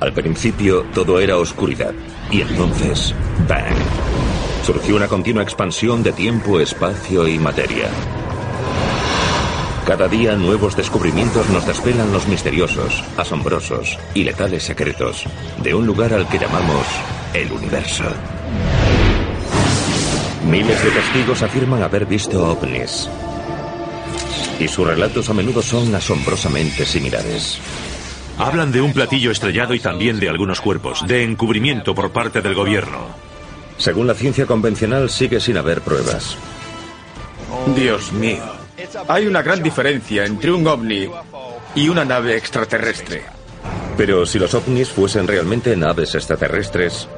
Al principio todo era oscuridad y entonces, ¡bang! Surgió una continua expansión de tiempo, espacio y materia. Cada día nuevos descubrimientos nos desvelan los misteriosos, asombrosos y letales secretos de un lugar al que llamamos el universo. Miles de testigos afirman haber visto ovnis. Y sus relatos a menudo son asombrosamente similares. Hablan de un platillo estrellado y también de algunos cuerpos, de encubrimiento por parte del gobierno. Según la ciencia convencional, sigue sin haber pruebas. Dios mío. Hay una gran diferencia entre un ovni y una nave extraterrestre. Pero si los ovnis fuesen realmente naves extraterrestres,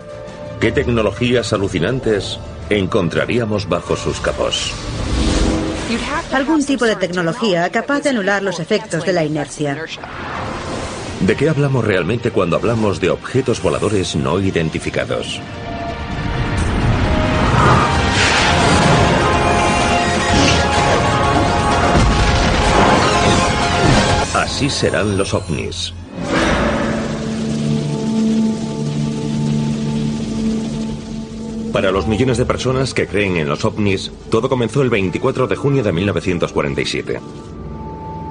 ¿qué tecnologías alucinantes encontraríamos bajo sus capós? Algún tipo de tecnología capaz de anular los efectos de la inercia. ¿De qué hablamos realmente cuando hablamos de objetos voladores no identificados? Así serán los ovnis. Para los millones de personas que creen en los ovnis, todo comenzó el 24 de junio de 1947.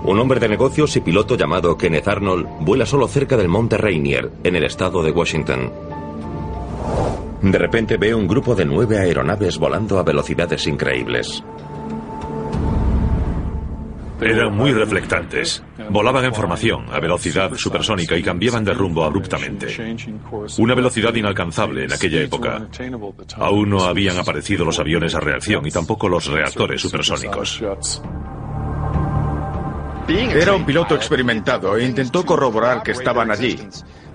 Un hombre de negocios y piloto llamado Kenneth Arnold vuela solo cerca del monte Rainier, en el estado de Washington. De repente ve un grupo de nueve aeronaves volando a velocidades increíbles. Eran muy reflectantes. Volaban en formación, a velocidad supersónica y cambiaban de rumbo abruptamente. Una velocidad inalcanzable en aquella época. Aún no habían aparecido los aviones a reacción y tampoco los reactores supersónicos. Era un piloto experimentado e intentó corroborar que estaban allí,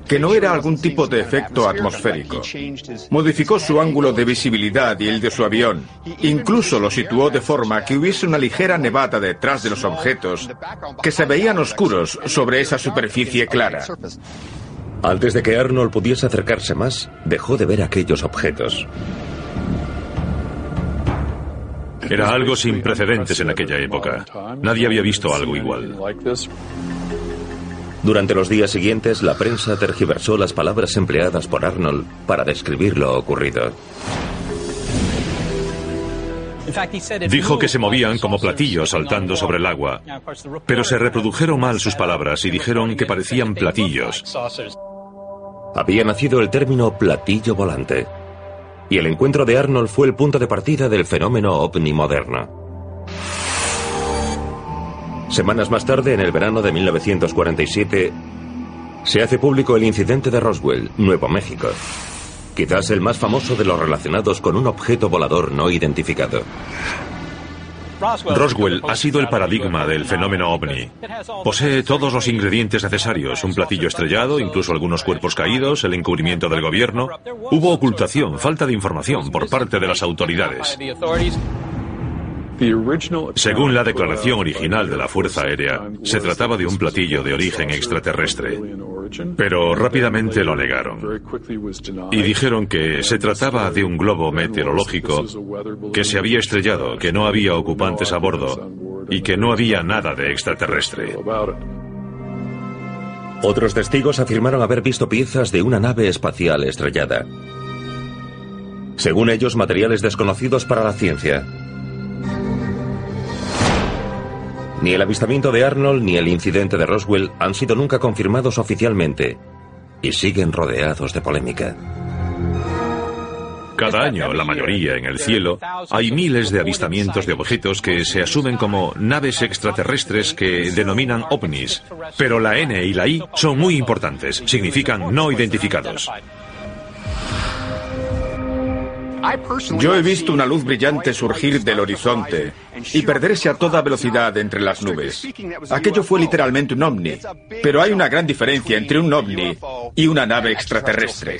que no era algún tipo de efecto atmosférico. Modificó su ángulo de visibilidad y el de su avión. Incluso lo situó de forma que hubiese una ligera nevada detrás de los objetos, que se veían oscuros sobre esa superficie clara. Antes de que Arnold pudiese acercarse más, dejó de ver aquellos objetos. Era algo sin precedentes en aquella época. Nadie había visto algo igual. Durante los días siguientes, la prensa tergiversó las palabras empleadas por Arnold para describir lo ocurrido. Dijo que se movían como platillos saltando sobre el agua, pero se reprodujeron mal sus palabras y dijeron que parecían platillos. Había nacido el término platillo volante, y el encuentro de Arnold fue el punto de partida del fenómeno ovni moderno. Semanas más tarde, en el verano de 1947, se hace público el incidente de Roswell, Nuevo México. Quizás el más famoso de los relacionados con un objeto volador no identificado. Roswell ha sido el paradigma del fenómeno ovni. Posee todos los ingredientes necesarios, un platillo estrellado, incluso algunos cuerpos caídos, el encubrimiento del gobierno. Hubo ocultación, falta de información por parte de las autoridades. Según la declaración original de la Fuerza Aérea, se trataba de un platillo de origen extraterrestre, pero rápidamente lo negaron y dijeron que se trataba de un globo meteorológico que se había estrellado, que no había ocupantes a bordo y que no había nada de extraterrestre. Otros testigos afirmaron haber visto piezas de una nave espacial estrellada. Según ellos, materiales desconocidos para la ciencia. Ni el avistamiento de Arnold ni el incidente de Roswell han sido nunca confirmados oficialmente y siguen rodeados de polémica. Cada año, la mayoría en el cielo, hay miles de avistamientos de objetos que se asumen como naves extraterrestres que denominan ovnis. Pero la N y la I son muy importantes, significan no identificados. Yo he visto una luz brillante surgir del horizonte y perderse a toda velocidad entre las nubes. Aquello fue literalmente un ovni, pero hay una gran diferencia entre un ovni y una nave extraterrestre.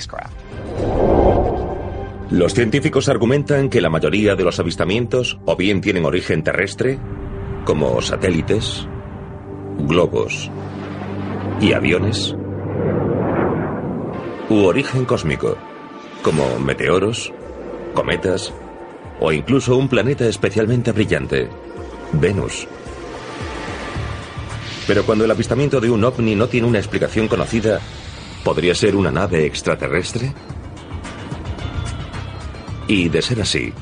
Los científicos argumentan que la mayoría de los avistamientos o bien tienen origen terrestre, como satélites, globos y aviones, u origen cósmico, como meteoros, cometas o incluso un planeta especialmente brillante, Venus. Pero cuando el avistamiento de un ovni no tiene una explicación conocida, ¿Podría ser una nave extraterrestre? Y de ser así,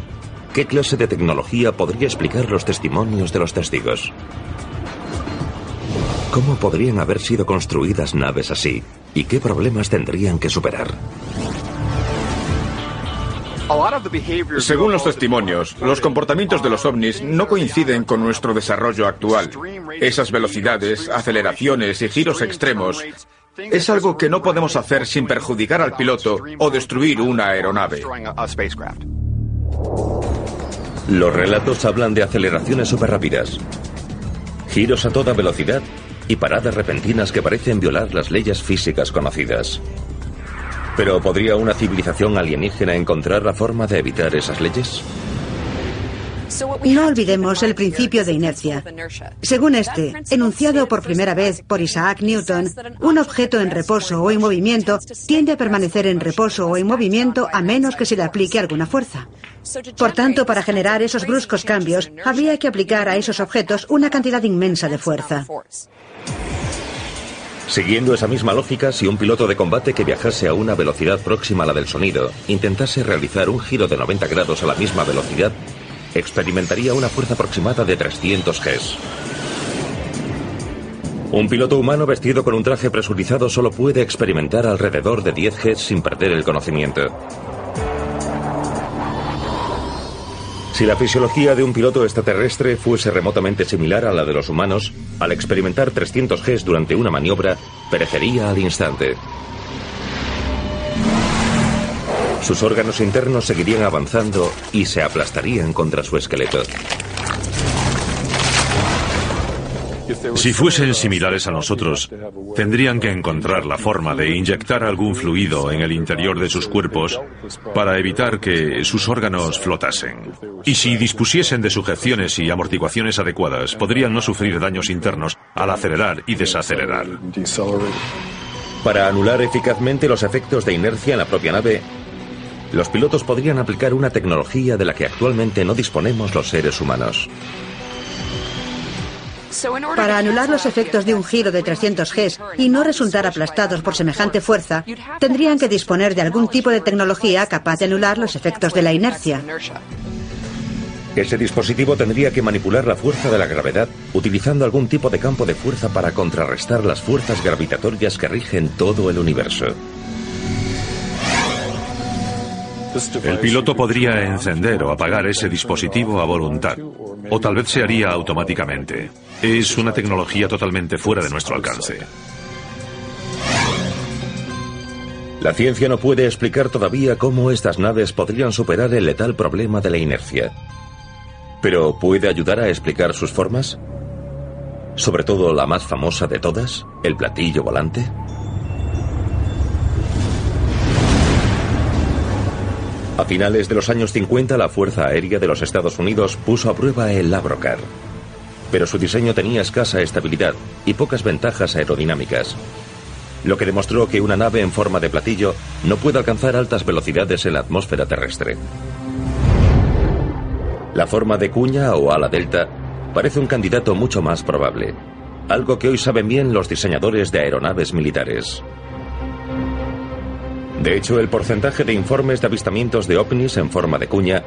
¿qué clase de tecnología podría explicar los testimonios de los testigos? ¿Cómo podrían haber sido construidas naves así? ¿Y qué problemas tendrían que superar? Según los testimonios, los comportamientos de los ovnis no coinciden con nuestro desarrollo actual. Esas velocidades, aceleraciones y giros extremos es algo que no podemos hacer sin perjudicar al piloto o destruir una aeronave. Los relatos hablan de aceleraciones rápidas, giros a toda velocidad y paradas repentinas que parecen violar las leyes físicas conocidas. Pero ¿podría una civilización alienígena encontrar la forma de evitar esas leyes? No olvidemos el principio de inercia. Según este, enunciado por primera vez por Isaac Newton, un objeto en reposo o en movimiento tiende a permanecer en reposo o en movimiento a menos que se le aplique alguna fuerza. Por tanto, para generar esos bruscos cambios, habría que aplicar a esos objetos una cantidad inmensa de fuerza. Siguiendo esa misma lógica, si un piloto de combate que viajase a una velocidad próxima a la del sonido intentase realizar un giro de 90 grados a la misma velocidad, experimentaría una fuerza aproximada de 300 Gs. Un piloto humano vestido con un traje presurizado solo puede experimentar alrededor de 10 Gs sin perder el conocimiento. Si la fisiología de un piloto extraterrestre fuese remotamente similar a la de los humanos, al experimentar 300 Gs durante una maniobra, perecería al instante. Sus órganos internos seguirían avanzando y se aplastarían contra su esqueleto. Si fuesen similares a nosotros, tendrían que encontrar la forma de inyectar algún fluido en el interior de sus cuerpos para evitar que sus órganos flotasen. Y si dispusiesen de sujeciones y amortiguaciones adecuadas, podrían no sufrir daños internos al acelerar y desacelerar. Para anular eficazmente los efectos de inercia en la propia nave, los pilotos podrían aplicar una tecnología de la que actualmente no disponemos los seres humanos. Para anular los efectos de un giro de 300 Gs y no resultar aplastados por semejante fuerza, tendrían que disponer de algún tipo de tecnología capaz de anular los efectos de la inercia. Ese dispositivo tendría que manipular la fuerza de la gravedad utilizando algún tipo de campo de fuerza para contrarrestar las fuerzas gravitatorias que rigen todo el universo. El piloto podría encender o apagar ese dispositivo a voluntad, o tal vez se haría automáticamente. Es una tecnología totalmente fuera de nuestro alcance. La ciencia no puede explicar todavía cómo estas naves podrían superar el letal problema de la inercia. Pero ¿puede ayudar a explicar sus formas? Sobre todo la más famosa de todas, el platillo volante. A finales de los años 50, la Fuerza Aérea de los Estados Unidos puso a prueba el Labrocar. Pero su diseño tenía escasa estabilidad y pocas ventajas aerodinámicas, lo que demostró que una nave en forma de platillo no puede alcanzar altas velocidades en la atmósfera terrestre. La forma de cuña o ala delta parece un candidato mucho más probable, algo que hoy saben bien los diseñadores de aeronaves militares. De hecho, el porcentaje de informes de avistamientos de ovnis en forma de cuña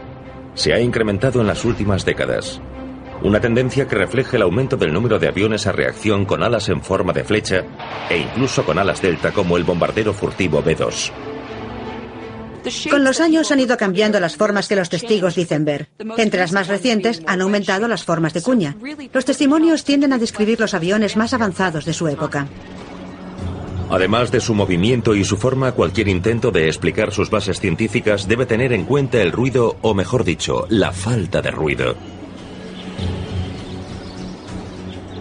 se ha incrementado en las últimas décadas. Una tendencia que refleja el aumento del número de aviones a reacción con alas en forma de flecha e incluso con alas delta como el bombardero furtivo B-2. Con los años han ido cambiando las formas que los testigos dicen ver. Entre las más recientes han aumentado las formas de cuña. Los testimonios tienden a describir los aviones más avanzados de su época. Además de su movimiento y su forma, cualquier intento de explicar sus bases científicas debe tener en cuenta el ruido, o mejor dicho, la falta de ruido.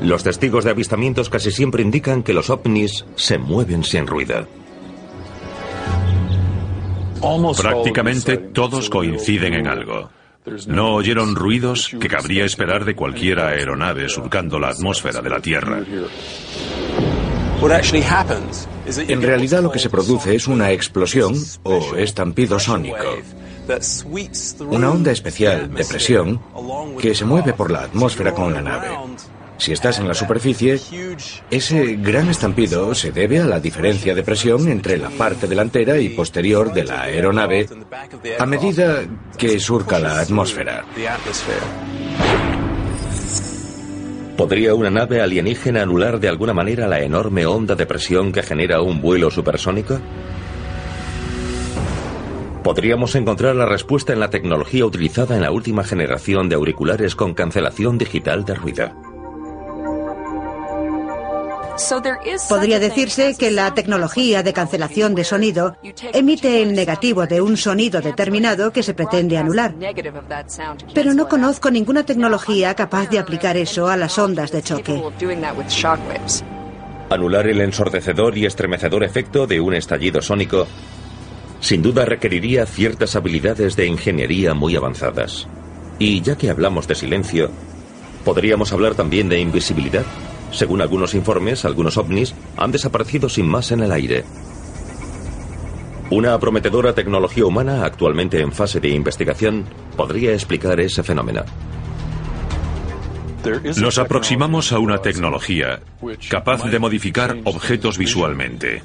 Los testigos de avistamientos casi siempre indican que los ovnis se mueven sin ruido. Prácticamente todos coinciden en algo. No oyeron ruidos que cabría esperar de cualquier aeronave surcando la atmósfera de la Tierra. En realidad lo que se produce es una explosión o estampido sónico. Una onda especial de presión que se mueve por la atmósfera con la nave. Si estás en la superficie, ese gran estampido se debe a la diferencia de presión entre la parte delantera y posterior de la aeronave a medida que surca la atmósfera. ¿Podría una nave alienígena anular de alguna manera la enorme onda de presión que genera un vuelo supersónico? Podríamos encontrar la respuesta en la tecnología utilizada en la última generación de auriculares con cancelación digital de ruido. Podría decirse que la tecnología de cancelación de sonido emite el negativo de un sonido determinado que se pretende anular. Pero no conozco ninguna tecnología capaz de aplicar eso a las ondas de choque. Anular el ensordecedor y estremecedor efecto de un estallido sónico sin duda requeriría ciertas habilidades de ingeniería muy avanzadas. Y ya que hablamos de silencio, ¿podríamos hablar también de invisibilidad? Según algunos informes, algunos ovnis han desaparecido sin más en el aire. Una prometedora tecnología humana actualmente en fase de investigación podría explicar ese fenómeno. Nos aproximamos a una tecnología capaz de modificar objetos visualmente.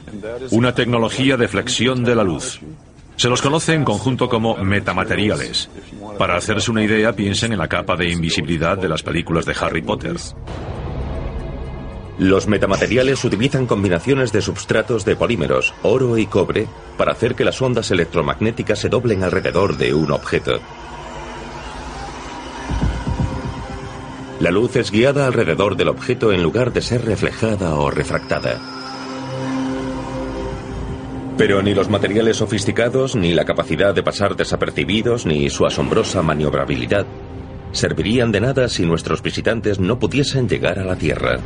Una tecnología de flexión de la luz. Se los conoce en conjunto como metamateriales. Para hacerse una idea, piensen en la capa de invisibilidad de las películas de Harry Potter. Los metamateriales utilizan combinaciones de substratos de polímeros, oro y cobre, para hacer que las ondas electromagnéticas se doblen alrededor de un objeto. La luz es guiada alrededor del objeto en lugar de ser reflejada o refractada. Pero ni los materiales sofisticados, ni la capacidad de pasar desapercibidos, ni su asombrosa maniobrabilidad servirían de nada si nuestros visitantes no pudiesen llegar a la Tierra.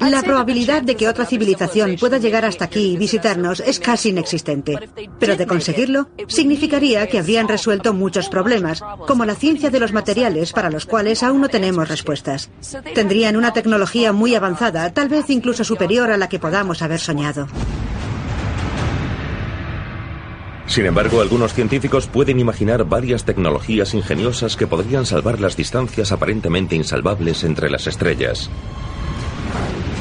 La probabilidad de que otra civilización pueda llegar hasta aquí y visitarnos es casi inexistente. Pero de conseguirlo, significaría que habrían resuelto muchos problemas, como la ciencia de los materiales para los cuales aún no tenemos respuestas. Tendrían una tecnología muy avanzada, tal vez incluso superior a la que podamos haber soñado. Sin embargo, algunos científicos pueden imaginar varias tecnologías ingeniosas que podrían salvar las distancias aparentemente insalvables entre las estrellas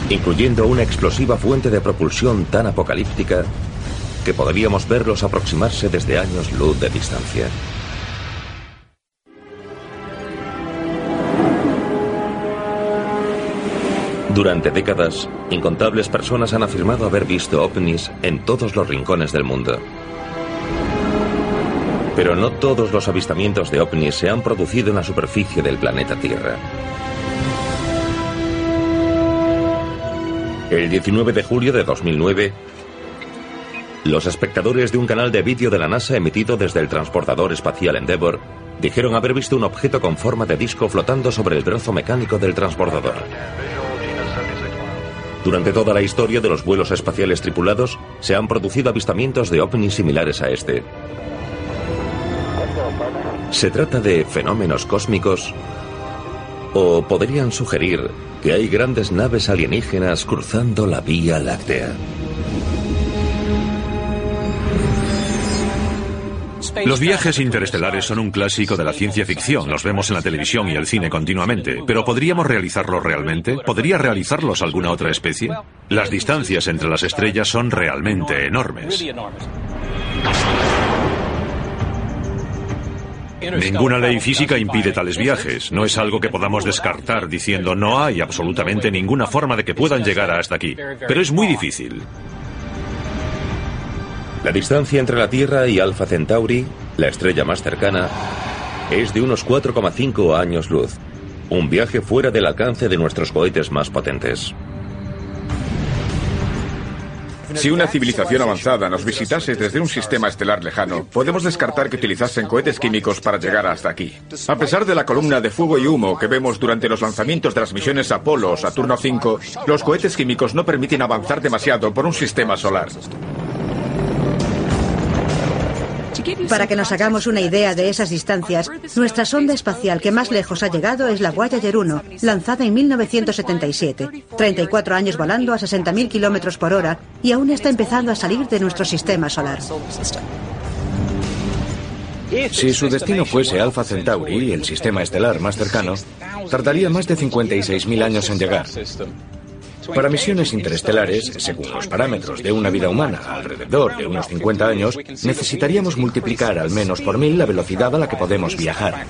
incluyendo una explosiva fuente de propulsión tan apocalíptica que podríamos verlos aproximarse desde años luz de distancia. Durante décadas, incontables personas han afirmado haber visto ovnis en todos los rincones del mundo. Pero no todos los avistamientos de ovnis se han producido en la superficie del planeta Tierra. El 19 de julio de 2009, los espectadores de un canal de vídeo de la NASA emitido desde el transportador espacial Endeavour dijeron haber visto un objeto con forma de disco flotando sobre el brazo mecánico del transportador. Durante toda la historia de los vuelos espaciales tripulados se han producido avistamientos de ovnis similares a este. ¿Se trata de fenómenos cósmicos o podrían sugerir que hay grandes naves alienígenas cruzando la Vía Láctea. Los viajes interestelares son un clásico de la ciencia ficción, los vemos en la televisión y el cine continuamente, pero ¿podríamos realizarlos realmente? ¿Podría realizarlos alguna otra especie? Las distancias entre las estrellas son realmente enormes. Ninguna ley física impide tales viajes. No es algo que podamos descartar diciendo no hay absolutamente ninguna forma de que puedan llegar hasta aquí. Pero es muy difícil. La distancia entre la Tierra y Alpha Centauri, la estrella más cercana, es de unos 4,5 años luz. Un viaje fuera del alcance de nuestros cohetes más potentes. Si una civilización avanzada nos visitase desde un sistema estelar lejano, podemos descartar que utilizasen cohetes químicos para llegar hasta aquí. A pesar de la columna de fuego y humo que vemos durante los lanzamientos de las misiones Apolo o Saturno 5, los cohetes químicos no permiten avanzar demasiado por un sistema solar. Para que nos hagamos una idea de esas distancias, nuestra sonda espacial que más lejos ha llegado es la Voyager 1, lanzada en 1977. 34 años volando a 60.000 kilómetros por hora y aún está empezando a salir de nuestro sistema solar. Si su destino fuese Alpha Centauri, el sistema estelar más cercano, tardaría más de 56.000 años en llegar. Para misiones interestelares, según los parámetros de una vida humana, alrededor de unos 50 años, necesitaríamos multiplicar al menos por mil la velocidad a la que podemos viajar.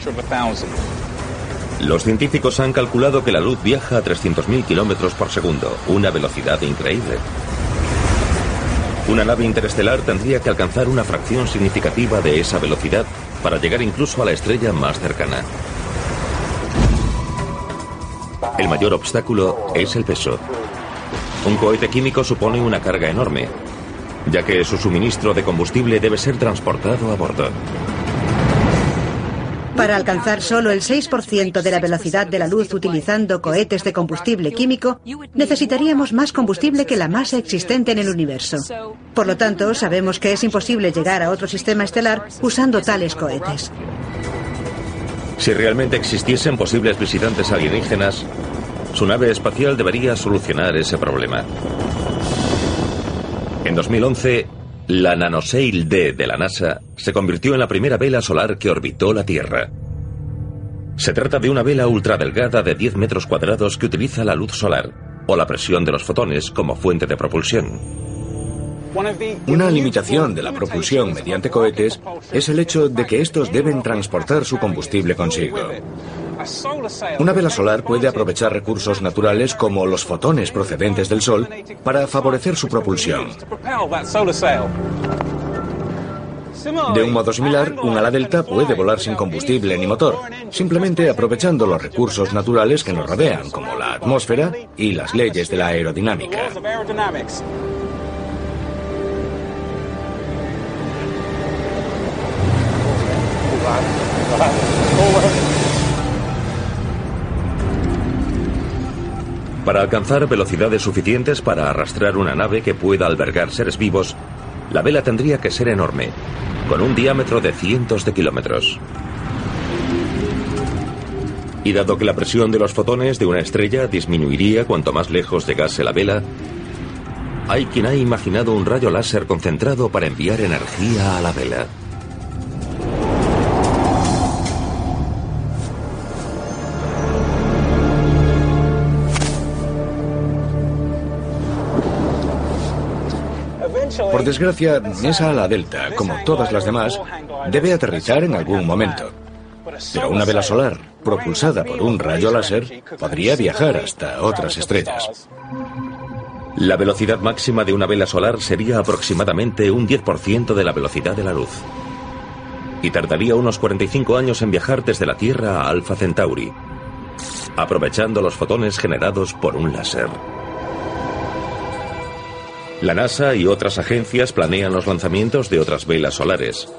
Los científicos han calculado que la luz viaja a 300.000 kilómetros por segundo, una velocidad increíble. Una nave interestelar tendría que alcanzar una fracción significativa de esa velocidad para llegar incluso a la estrella más cercana. El mayor obstáculo es el peso. Un cohete químico supone una carga enorme, ya que su suministro de combustible debe ser transportado a bordo. Para alcanzar solo el 6% de la velocidad de la luz utilizando cohetes de combustible químico, necesitaríamos más combustible que la masa existente en el universo. Por lo tanto, sabemos que es imposible llegar a otro sistema estelar usando tales cohetes. Si realmente existiesen posibles visitantes alienígenas, su nave espacial debería solucionar ese problema. En 2011, la Nanosail D de la NASA se convirtió en la primera vela solar que orbitó la Tierra. Se trata de una vela ultradelgada de 10 metros cuadrados que utiliza la luz solar o la presión de los fotones como fuente de propulsión. Una limitación de la propulsión mediante cohetes es el hecho de que estos deben transportar su combustible consigo. Una vela solar puede aprovechar recursos naturales como los fotones procedentes del Sol para favorecer su propulsión. De un modo similar, un ala delta puede volar sin combustible ni motor, simplemente aprovechando los recursos naturales que nos rodean, como la atmósfera y las leyes de la aerodinámica. Para alcanzar velocidades suficientes para arrastrar una nave que pueda albergar seres vivos, la vela tendría que ser enorme, con un diámetro de cientos de kilómetros. Y dado que la presión de los fotones de una estrella disminuiría cuanto más lejos llegase la vela, hay quien ha imaginado un rayo láser concentrado para enviar energía a la vela. Por desgracia, esa ala delta, como todas las demás, debe aterrizar en algún momento. Pero una vela solar, propulsada por un rayo láser, podría viajar hasta otras estrellas. La velocidad máxima de una vela solar sería aproximadamente un 10% de la velocidad de la luz. Y tardaría unos 45 años en viajar desde la Tierra a Alpha Centauri, aprovechando los fotones generados por un láser. La NASA y otras agencias planean los lanzamientos de otras velas solares.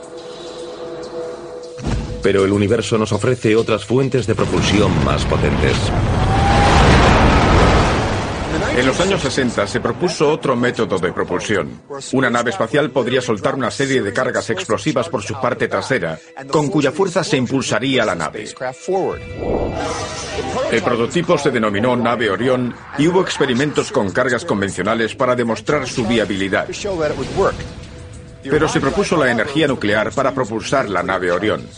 Pero el universo nos ofrece otras fuentes de propulsión más potentes. En los años 60 se propuso otro método de propulsión. Una nave espacial podría soltar una serie de cargas explosivas por su parte trasera, con cuya fuerza se impulsaría la nave. El prototipo se denominó nave Orión y hubo experimentos con cargas convencionales para demostrar su viabilidad. Pero se propuso la energía nuclear para propulsar la nave Orión.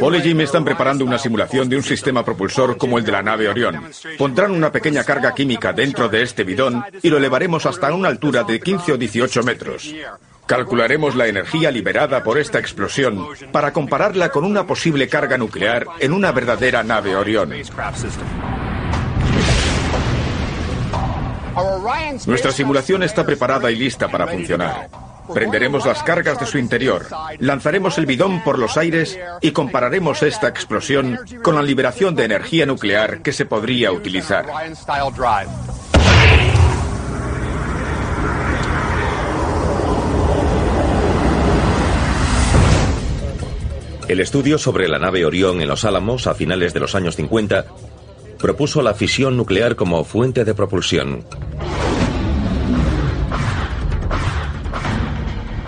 Paul y Jim están preparando una simulación de un sistema propulsor como el de la nave Orión. Pondrán una pequeña carga química dentro de este bidón y lo elevaremos hasta una altura de 15 o 18 metros. Calcularemos la energía liberada por esta explosión para compararla con una posible carga nuclear en una verdadera nave Orión. Nuestra simulación está preparada y lista para funcionar. Prenderemos las cargas de su interior, lanzaremos el bidón por los aires y compararemos esta explosión con la liberación de energía nuclear que se podría utilizar. El estudio sobre la nave Orión en los Álamos a finales de los años 50 propuso la fisión nuclear como fuente de propulsión.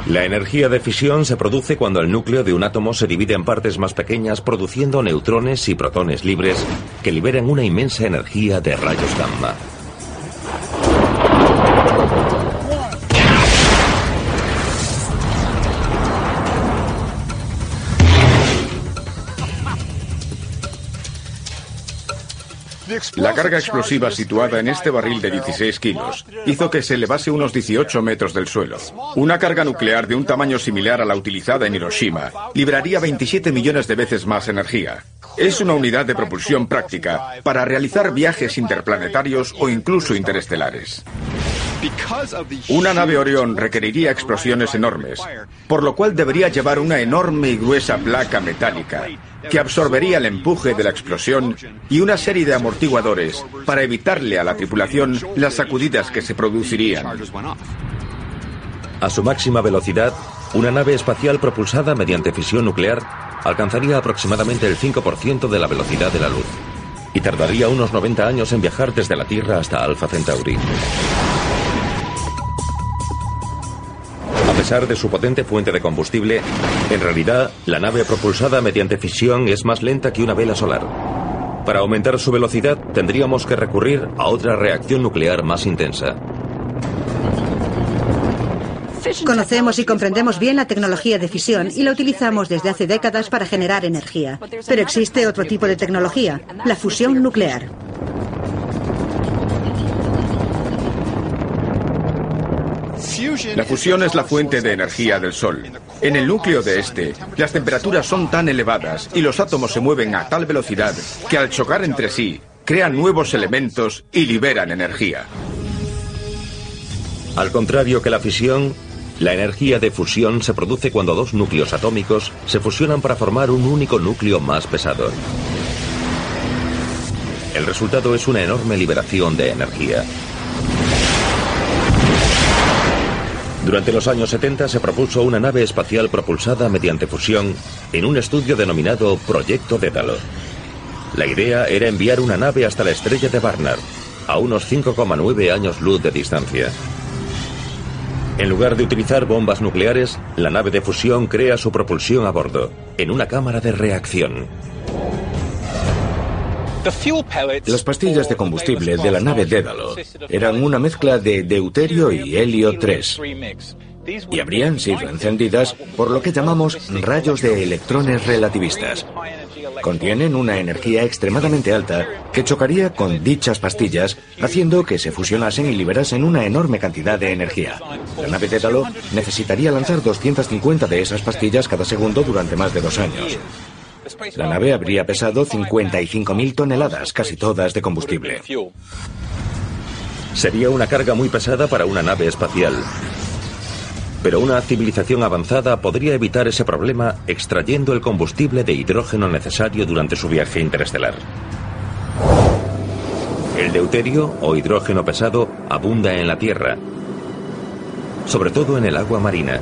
La energía de fisión se produce cuando el núcleo de un átomo se divide en partes más pequeñas produciendo neutrones y protones libres que liberan una inmensa energía de rayos gamma. La carga explosiva situada en este barril de 16 kilos hizo que se elevase unos 18 metros del suelo. Una carga nuclear de un tamaño similar a la utilizada en Hiroshima libraría 27 millones de veces más energía. Es una unidad de propulsión práctica para realizar viajes interplanetarios o incluso interestelares. Una nave Orión requeriría explosiones enormes, por lo cual debería llevar una enorme y gruesa placa metálica que absorbería el empuje de la explosión y una serie de amortiguadores para evitarle a la tripulación las sacudidas que se producirían. A su máxima velocidad, una nave espacial propulsada mediante fisión nuclear alcanzaría aproximadamente el 5% de la velocidad de la luz y tardaría unos 90 años en viajar desde la Tierra hasta Alpha Centauri. Pesar de su potente fuente de combustible, en realidad la nave propulsada mediante fisión es más lenta que una vela solar. Para aumentar su velocidad tendríamos que recurrir a otra reacción nuclear más intensa. Conocemos y comprendemos bien la tecnología de fisión y la utilizamos desde hace décadas para generar energía. Pero existe otro tipo de tecnología, la fusión nuclear. La fusión es la fuente de energía del Sol. En el núcleo de este, las temperaturas son tan elevadas y los átomos se mueven a tal velocidad que al chocar entre sí, crean nuevos elementos y liberan energía. Al contrario que la fisión, la energía de fusión se produce cuando dos núcleos atómicos se fusionan para formar un único núcleo más pesado. El resultado es una enorme liberación de energía. Durante los años 70 se propuso una nave espacial propulsada mediante fusión en un estudio denominado Proyecto Dédalo. La idea era enviar una nave hasta la estrella de Barnard, a unos 5,9 años luz de distancia. En lugar de utilizar bombas nucleares, la nave de fusión crea su propulsión a bordo, en una cámara de reacción. Las pastillas de combustible de la nave Dédalo eran una mezcla de deuterio y helio 3 y habrían sido encendidas por lo que llamamos rayos de electrones relativistas. Contienen una energía extremadamente alta que chocaría con dichas pastillas, haciendo que se fusionasen y liberasen una enorme cantidad de energía. La nave Dédalo necesitaría lanzar 250 de esas pastillas cada segundo durante más de dos años. La nave habría pesado 55.000 toneladas, casi todas de combustible. Sería una carga muy pesada para una nave espacial. Pero una civilización avanzada podría evitar ese problema extrayendo el combustible de hidrógeno necesario durante su viaje interestelar. El deuterio o hidrógeno pesado abunda en la Tierra, sobre todo en el agua marina.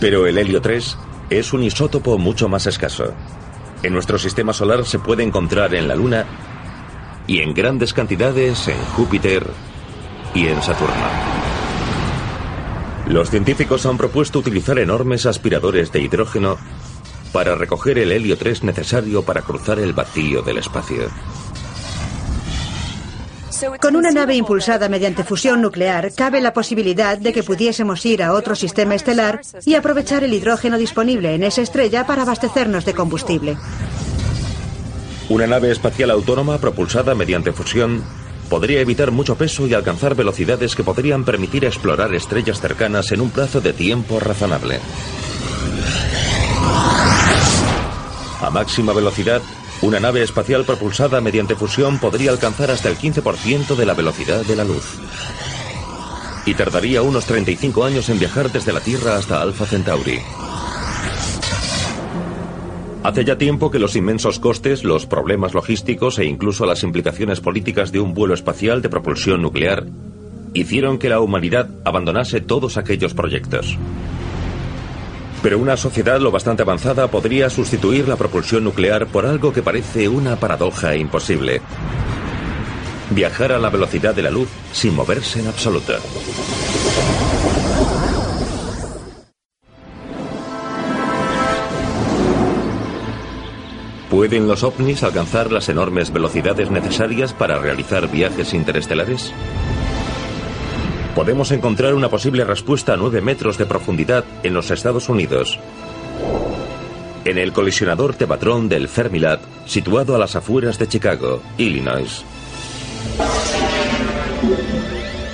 Pero el helio 3 es un isótopo mucho más escaso. En nuestro sistema solar se puede encontrar en la Luna y en grandes cantidades en Júpiter y en Saturno. Los científicos han propuesto utilizar enormes aspiradores de hidrógeno para recoger el helio 3 necesario para cruzar el vacío del espacio. Con una nave impulsada mediante fusión nuclear, cabe la posibilidad de que pudiésemos ir a otro sistema estelar y aprovechar el hidrógeno disponible en esa estrella para abastecernos de combustible. Una nave espacial autónoma propulsada mediante fusión podría evitar mucho peso y alcanzar velocidades que podrían permitir explorar estrellas cercanas en un plazo de tiempo razonable. A máxima velocidad, una nave espacial propulsada mediante fusión podría alcanzar hasta el 15% de la velocidad de la luz. Y tardaría unos 35 años en viajar desde la Tierra hasta Alpha Centauri. Hace ya tiempo que los inmensos costes, los problemas logísticos e incluso las implicaciones políticas de un vuelo espacial de propulsión nuclear hicieron que la humanidad abandonase todos aquellos proyectos. Pero una sociedad lo bastante avanzada podría sustituir la propulsión nuclear por algo que parece una paradoja imposible. Viajar a la velocidad de la luz sin moverse en absoluto. ¿Pueden los ovnis alcanzar las enormes velocidades necesarias para realizar viajes interestelares? Podemos encontrar una posible respuesta a 9 metros de profundidad en los Estados Unidos. en el colisionador Tevatron del Fermilab, situado a las afueras de Chicago, Illinois.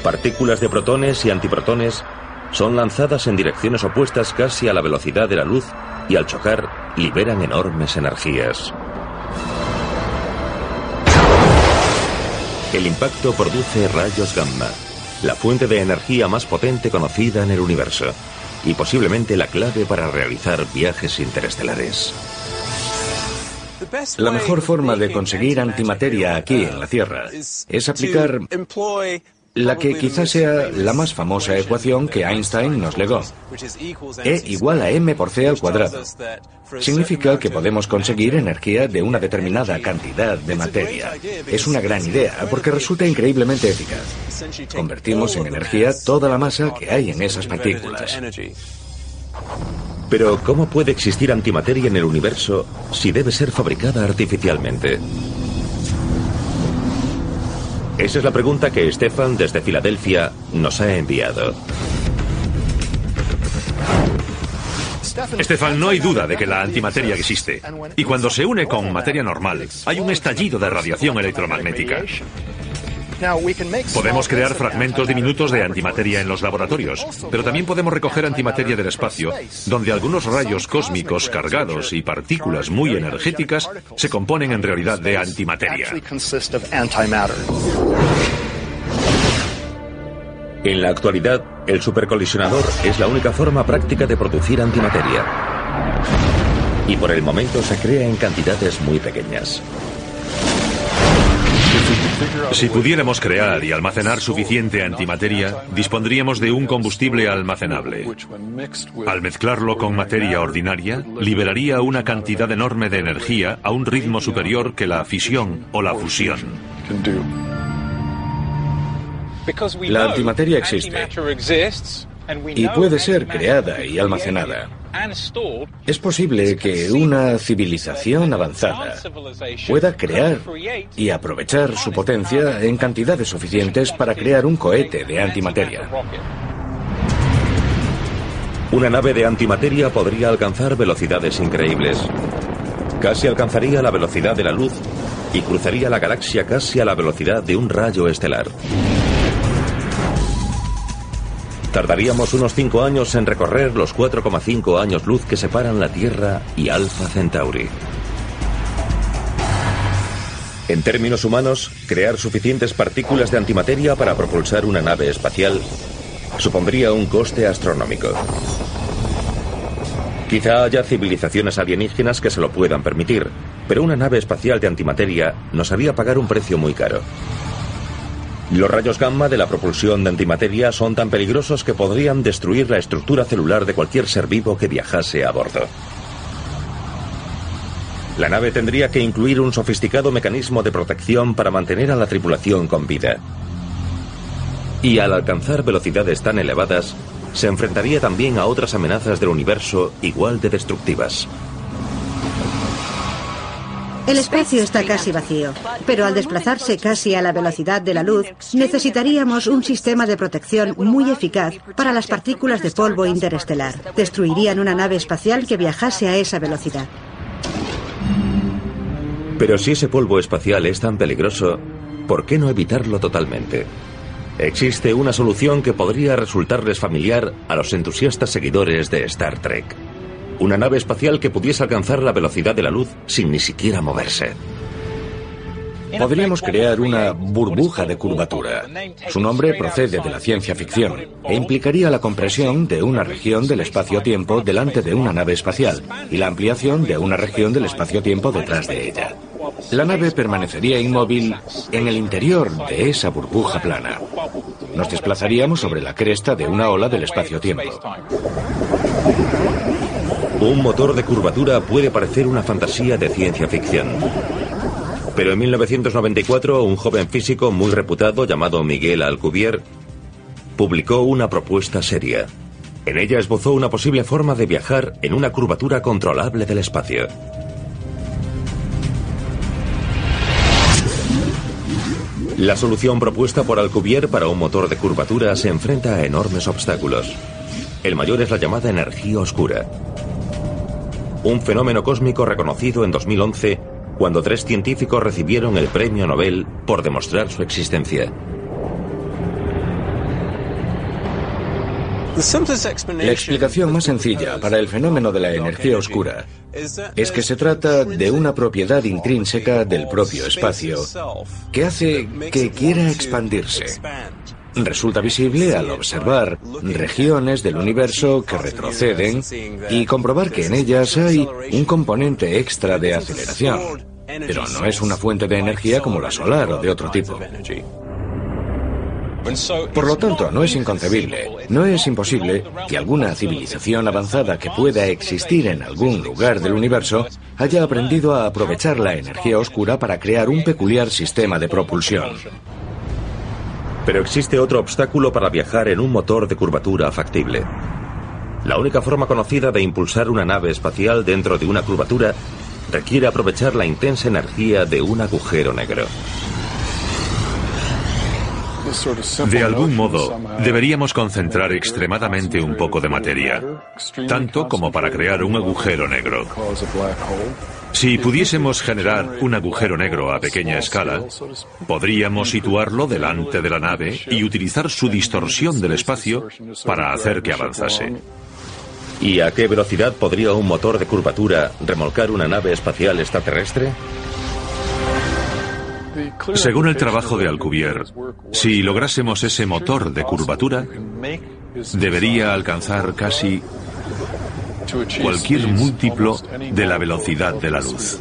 Partículas de protones y antiprotones son lanzadas en direcciones opuestas casi a la velocidad de la luz y al chocar liberan enormes energías. El impacto produce rayos gamma, la fuente de energía más potente conocida en el universo y posiblemente la clave para realizar viajes interestelares. La mejor forma de conseguir antimateria aquí en la Tierra es aplicar la que quizás sea la más famosa ecuación que Einstein nos legó. E igual a m por c al cuadrado. Significa que podemos conseguir energía de una determinada cantidad de materia. Es una gran idea porque resulta increíblemente eficaz. Convertimos en energía toda la masa que hay en esas partículas. Pero ¿cómo puede existir antimateria en el universo si debe ser fabricada artificialmente? Esa es la pregunta que Stefan desde Filadelfia nos ha enviado. Estefan, no hay duda de que la antimateria existe. Y cuando se une con materia normal, hay un estallido de radiación electromagnética. Podemos crear fragmentos diminutos de antimateria en los laboratorios, pero también podemos recoger antimateria del espacio, donde algunos rayos cósmicos cargados y partículas muy energéticas se componen en realidad de antimateria. En la actualidad, el supercolisionador es la única forma práctica de producir antimateria. Y por el momento se crea en cantidades muy pequeñas. Si pudiéramos crear y almacenar suficiente antimateria, dispondríamos de un combustible almacenable. Al mezclarlo con materia ordinaria, liberaría una cantidad enorme de energía a un ritmo superior que la fisión o la fusión. La antimateria existe y puede ser creada y almacenada. Es posible que una civilización avanzada pueda crear y aprovechar su potencia en cantidades suficientes para crear un cohete de antimateria. Una nave de antimateria podría alcanzar velocidades increíbles. Casi alcanzaría la velocidad de la luz y cruzaría la galaxia casi a la velocidad de un rayo estelar. Tardaríamos unos 5 años en recorrer los 4,5 años luz que separan la Tierra y Alpha Centauri. En términos humanos, crear suficientes partículas de antimateria para propulsar una nave espacial supondría un coste astronómico. Quizá haya civilizaciones alienígenas que se lo puedan permitir, pero una nave espacial de antimateria nos haría pagar un precio muy caro. Los rayos gamma de la propulsión de antimateria son tan peligrosos que podrían destruir la estructura celular de cualquier ser vivo que viajase a bordo. La nave tendría que incluir un sofisticado mecanismo de protección para mantener a la tripulación con vida. Y al alcanzar velocidades tan elevadas, se enfrentaría también a otras amenazas del universo igual de destructivas. El espacio está casi vacío, pero al desplazarse casi a la velocidad de la luz, necesitaríamos un sistema de protección muy eficaz para las partículas de polvo interestelar. Destruirían una nave espacial que viajase a esa velocidad. Pero si ese polvo espacial es tan peligroso, ¿por qué no evitarlo totalmente? Existe una solución que podría resultarles familiar a los entusiastas seguidores de Star Trek. Una nave espacial que pudiese alcanzar la velocidad de la luz sin ni siquiera moverse. Podríamos crear una burbuja de curvatura. Su nombre procede de la ciencia ficción e implicaría la compresión de una región del espacio-tiempo delante de una nave espacial y la ampliación de una región del espacio-tiempo detrás de ella. La nave permanecería inmóvil en el interior de esa burbuja plana. Nos desplazaríamos sobre la cresta de una ola del espacio-tiempo. Un motor de curvatura puede parecer una fantasía de ciencia ficción. Pero en 1994 un joven físico muy reputado llamado Miguel Alcubierre publicó una propuesta seria. En ella esbozó una posible forma de viajar en una curvatura controlable del espacio. La solución propuesta por Alcubierre para un motor de curvatura se enfrenta a enormes obstáculos. El mayor es la llamada energía oscura. Un fenómeno cósmico reconocido en 2011 cuando tres científicos recibieron el premio Nobel por demostrar su existencia. La explicación más sencilla para el fenómeno de la energía oscura es que se trata de una propiedad intrínseca del propio espacio que hace que quiera expandirse. Resulta visible al observar regiones del universo que retroceden y comprobar que en ellas hay un componente extra de aceleración, pero no es una fuente de energía como la solar o de otro tipo. Por lo tanto, no es inconcebible, no es imposible que alguna civilización avanzada que pueda existir en algún lugar del universo haya aprendido a aprovechar la energía oscura para crear un peculiar sistema de propulsión. Pero existe otro obstáculo para viajar en un motor de curvatura factible. La única forma conocida de impulsar una nave espacial dentro de una curvatura requiere aprovechar la intensa energía de un agujero negro. De algún modo, deberíamos concentrar extremadamente un poco de materia, tanto como para crear un agujero negro. Si pudiésemos generar un agujero negro a pequeña escala, podríamos situarlo delante de la nave y utilizar su distorsión del espacio para hacer que avanzase. ¿Y a qué velocidad podría un motor de curvatura remolcar una nave espacial extraterrestre? Según el trabajo de Alcubierre, si lográsemos ese motor de curvatura, debería alcanzar casi cualquier múltiplo de la velocidad de la luz.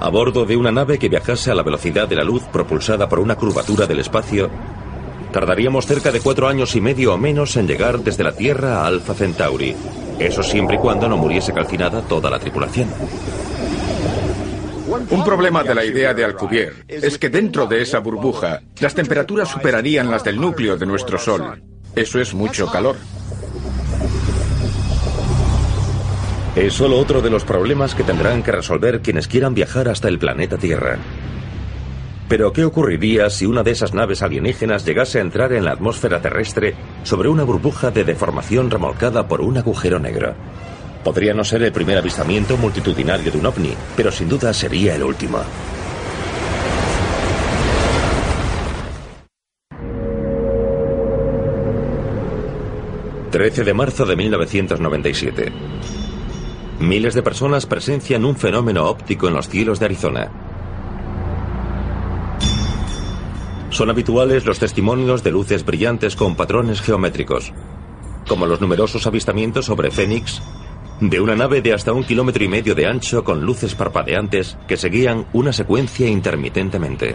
A bordo de una nave que viajase a la velocidad de la luz propulsada por una curvatura del espacio, tardaríamos cerca de cuatro años y medio o menos en llegar desde la Tierra a Alpha Centauri. Eso siempre y cuando no muriese calcinada toda la tripulación. Un problema de la idea de Alcubierre es que dentro de esa burbuja las temperaturas superarían las del núcleo de nuestro Sol. Eso es mucho calor. Es solo otro de los problemas que tendrán que resolver quienes quieran viajar hasta el planeta Tierra. Pero ¿qué ocurriría si una de esas naves alienígenas llegase a entrar en la atmósfera terrestre sobre una burbuja de deformación remolcada por un agujero negro? Podría no ser el primer avistamiento multitudinario de un ovni, pero sin duda sería el último. ...13 de marzo de 1997... Miles de personas presencian un fenómeno óptico en los cielos de Arizona. Son habituales los testimonios de luces brillantes con patrones geométricos, como los numerosos avistamientos sobre Phoenix, de una nave de hasta un kilómetro y medio de ancho con luces parpadeantes que seguían una secuencia intermitentemente.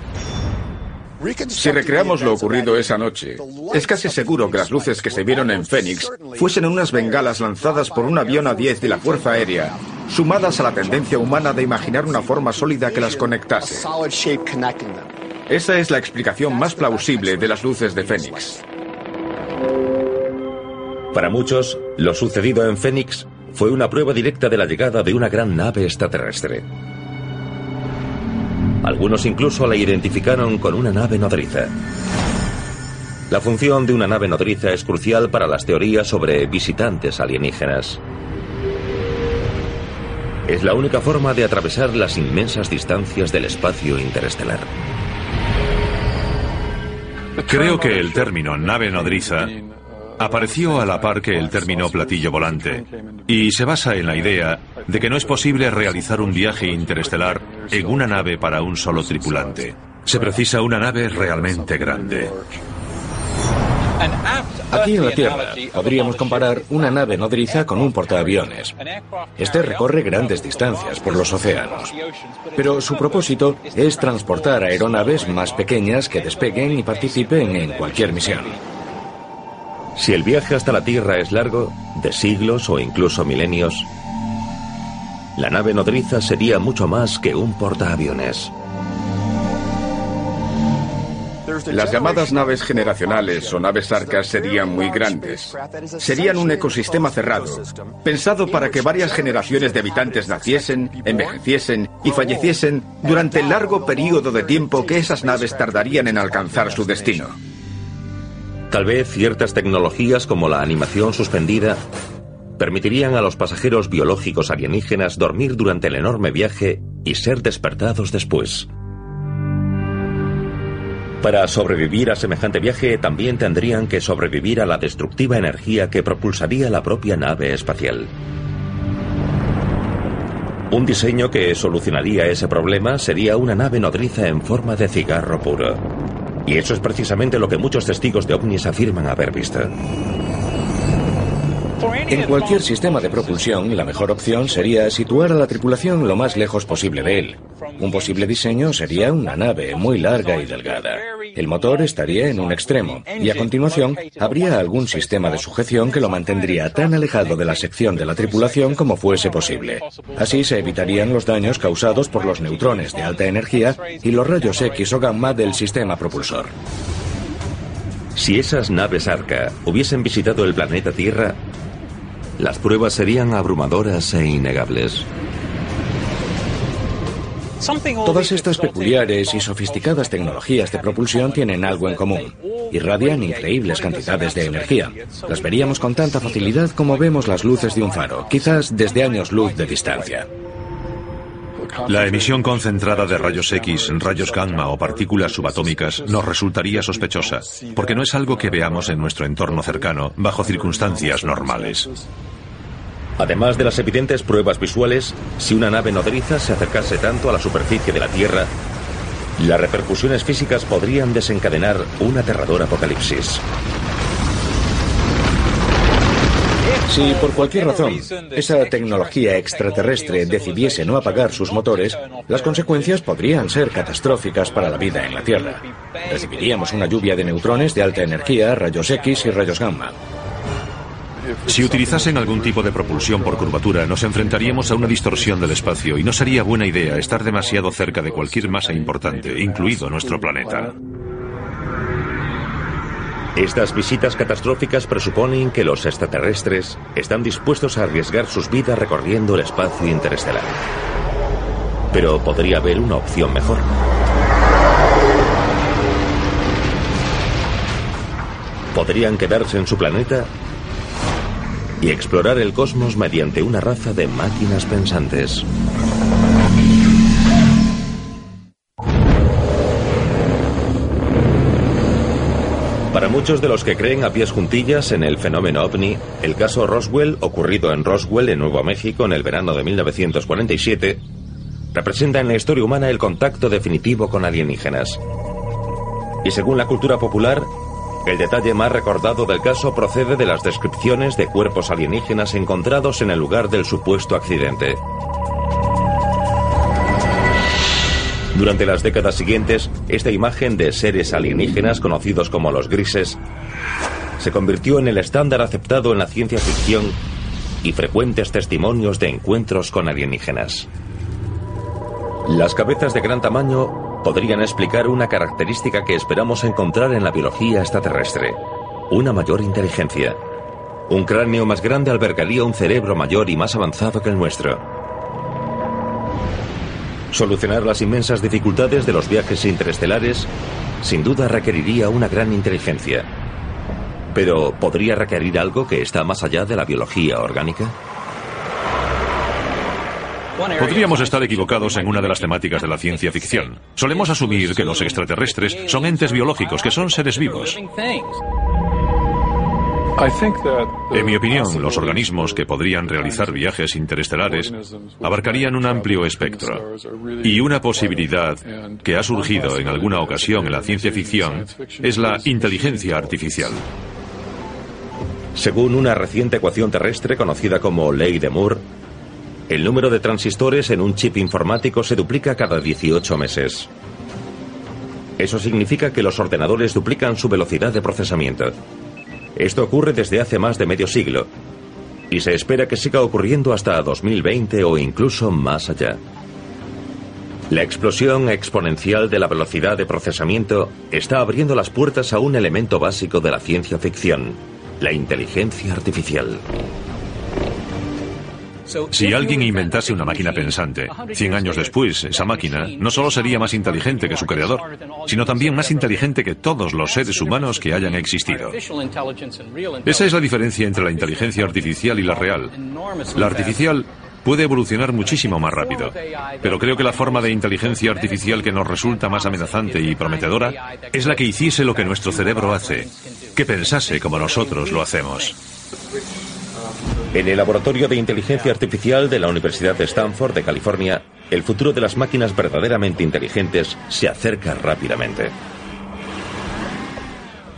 Si recreamos lo ocurrido esa noche, es casi seguro que las luces que se vieron en Phoenix fuesen unas bengalas lanzadas por un avión A-10 de la Fuerza Aérea, sumadas a la tendencia humana de imaginar una forma sólida que las conectase. Esa es la explicación más plausible de las luces de Phoenix. Para muchos, lo sucedido en Phoenix fue una prueba directa de la llegada de una gran nave extraterrestre. Algunos incluso la identificaron con una nave nodriza. La función de una nave nodriza es crucial para las teorías sobre visitantes alienígenas. Es la única forma de atravesar las inmensas distancias del espacio interestelar. Creo que el término nave nodriza apareció a la par que el término platillo volante y se basa en la idea de que no es posible realizar un viaje interestelar en una nave para un solo tripulante. Se precisa una nave realmente grande. Aquí en la Tierra podríamos comparar una nave nodriza con un portaaviones. Este recorre grandes distancias por los océanos, pero su propósito es transportar aeronaves más pequeñas que despeguen y participen en cualquier misión. Si el viaje hasta la Tierra es largo, de siglos o incluso milenios, la nave nodriza sería mucho más que un portaaviones. Las llamadas naves generacionales o naves arcas serían muy grandes. Serían un ecosistema cerrado, pensado para que varias generaciones de habitantes naciesen, envejeciesen y falleciesen durante el largo periodo de tiempo que esas naves tardarían en alcanzar su destino. Tal vez ciertas tecnologías como la animación suspendida permitirían a los pasajeros biológicos alienígenas dormir durante el enorme viaje y ser despertados después. Para sobrevivir a semejante viaje también tendrían que sobrevivir a la destructiva energía que propulsaría la propia nave espacial. Un diseño que solucionaría ese problema sería una nave nodriza en forma de cigarro puro. Y eso es precisamente lo que muchos testigos de ovnis afirman haber visto. En cualquier sistema de propulsión, la mejor opción sería situar a la tripulación lo más lejos posible de él. Un posible diseño sería una nave muy larga y delgada. El motor estaría en un extremo y a continuación habría algún sistema de sujeción que lo mantendría tan alejado de la sección de la tripulación como fuese posible. Así se evitarían los daños causados por los neutrones de alta energía y los rayos X o gamma del sistema propulsor. Si esas naves Arca hubiesen visitado el planeta Tierra, las pruebas serían abrumadoras e innegables. Todas estas peculiares y sofisticadas tecnologías de propulsión tienen algo en común. Irradian increíbles cantidades de energía. Las veríamos con tanta facilidad como vemos las luces de un faro, quizás desde años luz de distancia. La emisión concentrada de rayos X, rayos gamma o partículas subatómicas nos resultaría sospechosa, porque no es algo que veamos en nuestro entorno cercano bajo circunstancias normales. Además de las evidentes pruebas visuales, si una nave nodriza se acercase tanto a la superficie de la Tierra, las repercusiones físicas podrían desencadenar un aterrador apocalipsis. Si por cualquier razón esa tecnología extraterrestre decidiese no apagar sus motores, las consecuencias podrían ser catastróficas para la vida en la Tierra. Recibiríamos una lluvia de neutrones de alta energía, rayos X y rayos gamma. Si utilizasen algún tipo de propulsión por curvatura, nos enfrentaríamos a una distorsión del espacio y no sería buena idea estar demasiado cerca de cualquier masa importante, incluido nuestro planeta. Estas visitas catastróficas presuponen que los extraterrestres están dispuestos a arriesgar sus vidas recorriendo el espacio interestelar. Pero podría haber una opción mejor. Podrían quedarse en su planeta y explorar el cosmos mediante una raza de máquinas pensantes. Muchos de los que creen a pies juntillas en el fenómeno ovni, el caso Roswell, ocurrido en Roswell, en Nuevo México, en el verano de 1947, representa en la historia humana el contacto definitivo con alienígenas. Y según la cultura popular, el detalle más recordado del caso procede de las descripciones de cuerpos alienígenas encontrados en el lugar del supuesto accidente. Durante las décadas siguientes, esta imagen de seres alienígenas conocidos como los grises se convirtió en el estándar aceptado en la ciencia ficción y frecuentes testimonios de encuentros con alienígenas. Las cabezas de gran tamaño podrían explicar una característica que esperamos encontrar en la biología extraterrestre, una mayor inteligencia. Un cráneo más grande albergaría un cerebro mayor y más avanzado que el nuestro. Solucionar las inmensas dificultades de los viajes interestelares sin duda requeriría una gran inteligencia. Pero ¿podría requerir algo que está más allá de la biología orgánica? Podríamos estar equivocados en una de las temáticas de la ciencia ficción. Solemos asumir que los extraterrestres son entes biológicos, que son seres vivos. En mi opinión, los organismos que podrían realizar viajes interestelares abarcarían un amplio espectro. Y una posibilidad que ha surgido en alguna ocasión en la ciencia ficción es la inteligencia artificial. Según una reciente ecuación terrestre conocida como ley de Moore, el número de transistores en un chip informático se duplica cada 18 meses. Eso significa que los ordenadores duplican su velocidad de procesamiento. Esto ocurre desde hace más de medio siglo y se espera que siga ocurriendo hasta 2020 o incluso más allá. La explosión exponencial de la velocidad de procesamiento está abriendo las puertas a un elemento básico de la ciencia ficción, la inteligencia artificial. Si alguien inventase una máquina pensante, 100 años después, esa máquina no solo sería más inteligente que su creador, sino también más inteligente que todos los seres humanos que hayan existido. Esa es la diferencia entre la inteligencia artificial y la real. La artificial puede evolucionar muchísimo más rápido. Pero creo que la forma de inteligencia artificial que nos resulta más amenazante y prometedora es la que hiciese lo que nuestro cerebro hace, que pensase como nosotros lo hacemos. En el Laboratorio de Inteligencia Artificial de la Universidad de Stanford de California, el futuro de las máquinas verdaderamente inteligentes se acerca rápidamente.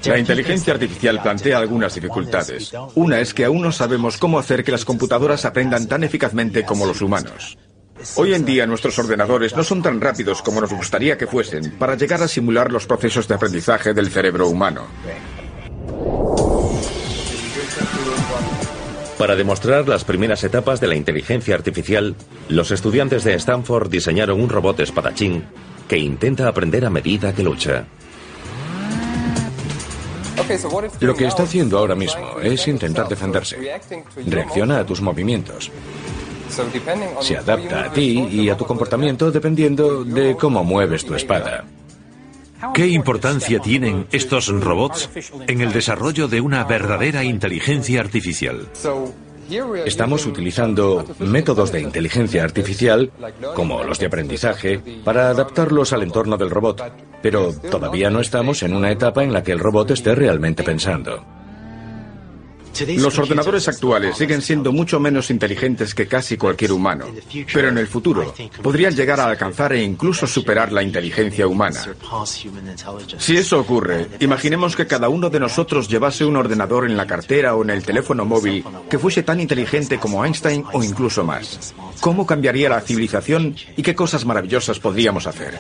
La inteligencia artificial plantea algunas dificultades. Una es que aún no sabemos cómo hacer que las computadoras aprendan tan eficazmente como los humanos. Hoy en día nuestros ordenadores no son tan rápidos como nos gustaría que fuesen para llegar a simular los procesos de aprendizaje del cerebro humano. Para demostrar las primeras etapas de la inteligencia artificial, los estudiantes de Stanford diseñaron un robot espadachín que intenta aprender a medida que lucha. Lo que está haciendo ahora mismo es intentar defenderse. Reacciona a tus movimientos. Se adapta a ti y a tu comportamiento dependiendo de cómo mueves tu espada. ¿Qué importancia tienen estos robots en el desarrollo de una verdadera inteligencia artificial? Estamos utilizando métodos de inteligencia artificial, como los de aprendizaje, para adaptarlos al entorno del robot, pero todavía no estamos en una etapa en la que el robot esté realmente pensando. Los ordenadores actuales siguen siendo mucho menos inteligentes que casi cualquier humano, pero en el futuro podrían llegar a alcanzar e incluso superar la inteligencia humana. Si eso ocurre, imaginemos que cada uno de nosotros llevase un ordenador en la cartera o en el teléfono móvil que fuese tan inteligente como Einstein o incluso más. ¿Cómo cambiaría la civilización y qué cosas maravillosas podríamos hacer?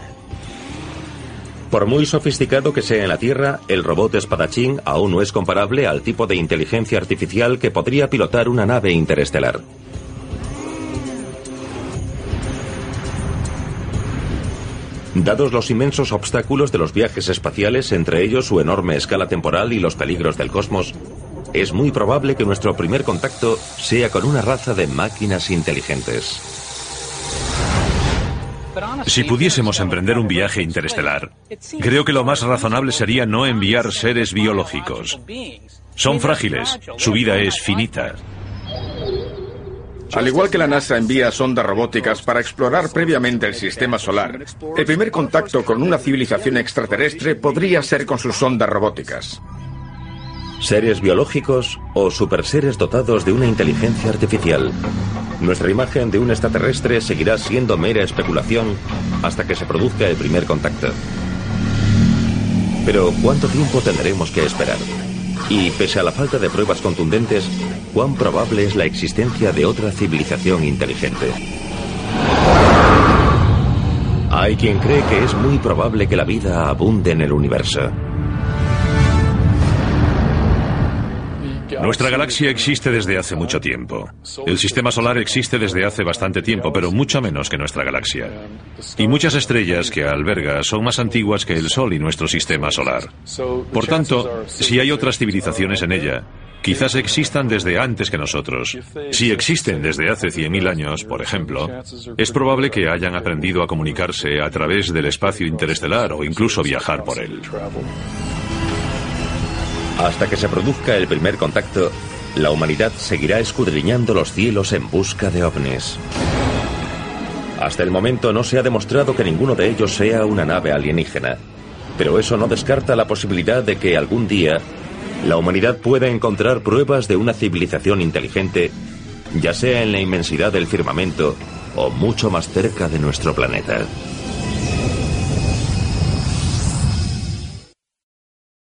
Por muy sofisticado que sea en la Tierra, el robot espadachín aún no es comparable al tipo de inteligencia artificial que podría pilotar una nave interestelar. Dados los inmensos obstáculos de los viajes espaciales, entre ellos su enorme escala temporal y los peligros del cosmos, es muy probable que nuestro primer contacto sea con una raza de máquinas inteligentes. Si pudiésemos emprender un viaje interestelar, creo que lo más razonable sería no enviar seres biológicos. Son frágiles, su vida es finita. Al igual que la NASA envía sondas robóticas para explorar previamente el sistema solar, el primer contacto con una civilización extraterrestre podría ser con sus sondas robóticas. Seres biológicos o superseres dotados de una inteligencia artificial. Nuestra imagen de un extraterrestre seguirá siendo mera especulación hasta que se produzca el primer contacto. Pero ¿cuánto tiempo tendremos que esperar? Y pese a la falta de pruebas contundentes, ¿cuán probable es la existencia de otra civilización inteligente? Hay quien cree que es muy probable que la vida abunde en el universo. Nuestra galaxia existe desde hace mucho tiempo. El sistema solar existe desde hace bastante tiempo, pero mucho menos que nuestra galaxia. Y muchas estrellas que alberga son más antiguas que el Sol y nuestro sistema solar. Por tanto, si hay otras civilizaciones en ella, quizás existan desde antes que nosotros. Si existen desde hace 100.000 años, por ejemplo, es probable que hayan aprendido a comunicarse a través del espacio interestelar o incluso viajar por él. Hasta que se produzca el primer contacto, la humanidad seguirá escudriñando los cielos en busca de ovnis. Hasta el momento no se ha demostrado que ninguno de ellos sea una nave alienígena, pero eso no descarta la posibilidad de que algún día la humanidad pueda encontrar pruebas de una civilización inteligente, ya sea en la inmensidad del firmamento o mucho más cerca de nuestro planeta.